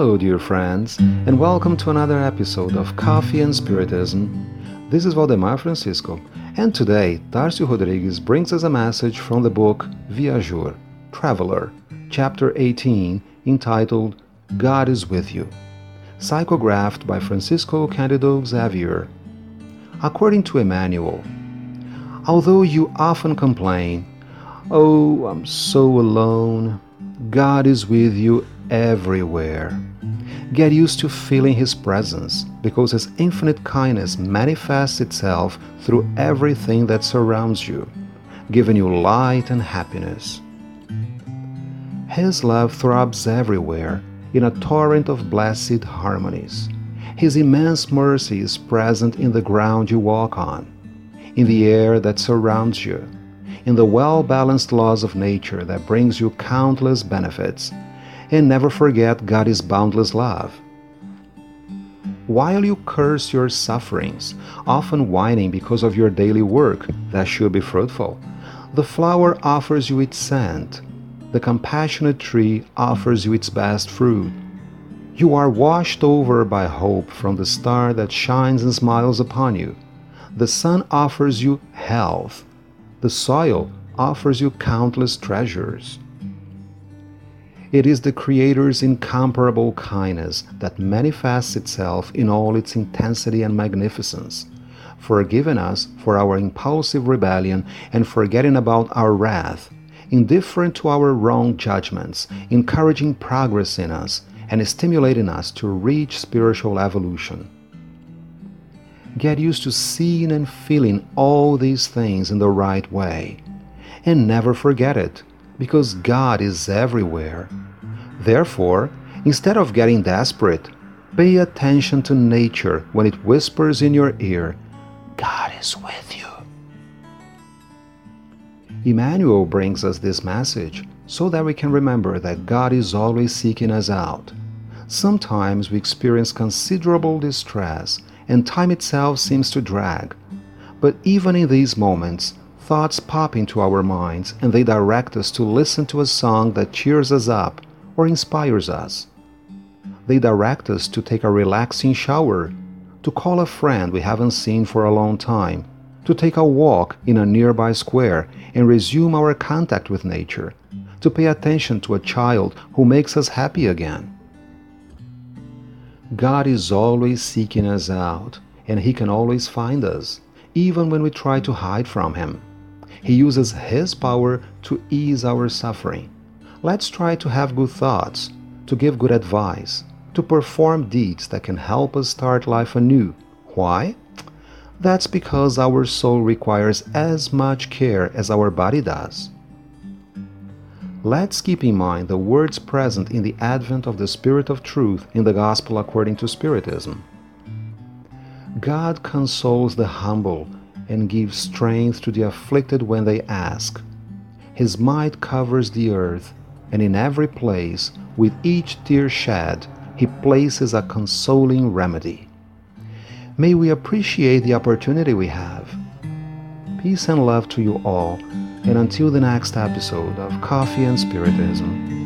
Hello, dear friends, and welcome to another episode of Coffee and Spiritism. This is Valdemar Francisco, and today Darcio Rodrigues brings us a message from the book Viajor, Traveler, chapter 18, entitled God is with you, psychographed by Francisco Candido Xavier. According to Emmanuel, although you often complain, Oh, I'm so alone, God is with you everywhere. Get used to feeling His presence because His infinite kindness manifests itself through everything that surrounds you, giving you light and happiness. His love throbs everywhere in a torrent of blessed harmonies. His immense mercy is present in the ground you walk on, in the air that surrounds you, in the well balanced laws of nature that brings you countless benefits and never forget God's boundless love. While you curse your sufferings, often whining because of your daily work that should be fruitful, the flower offers you its scent. The compassionate tree offers you its best fruit. You are washed over by hope from the star that shines and smiles upon you. The sun offers you health. The soil offers you countless treasures. It is the Creator's incomparable kindness that manifests itself in all its intensity and magnificence, forgiving us for our impulsive rebellion and forgetting about our wrath, indifferent to our wrong judgments, encouraging progress in us, and stimulating us to reach spiritual evolution. Get used to seeing and feeling all these things in the right way, and never forget it because God is everywhere. Therefore, instead of getting desperate, pay attention to nature when it whispers in your ear, God is with you. Emmanuel brings us this message so that we can remember that God is always seeking us out. Sometimes we experience considerable distress and time itself seems to drag. But even in these moments, thoughts pop into our minds and they direct us to listen to a song that cheers us up or inspires us. They direct us to take a relaxing shower, to call a friend we haven't seen for a long time, to take a walk in a nearby square and resume our contact with nature, to pay attention to a child who makes us happy again. God is always seeking us out, and He can always find us, even when we try to hide from Him. He uses His power to ease our suffering. Let's try to have good thoughts, to give good advice, to perform deeds that can help us start life anew. Why? That's because our soul requires as much care as our body does. Let's keep in mind the words present in the advent of the Spirit of Truth in the Gospel according to Spiritism. God consoles the humble and gives strength to the afflicted when they ask. His might covers the earth, and in every place, with each tear shed, He places a consoling remedy. May we appreciate the opportunity we have. Peace and love to you all, and until the next episode of Coffee and Spiritism.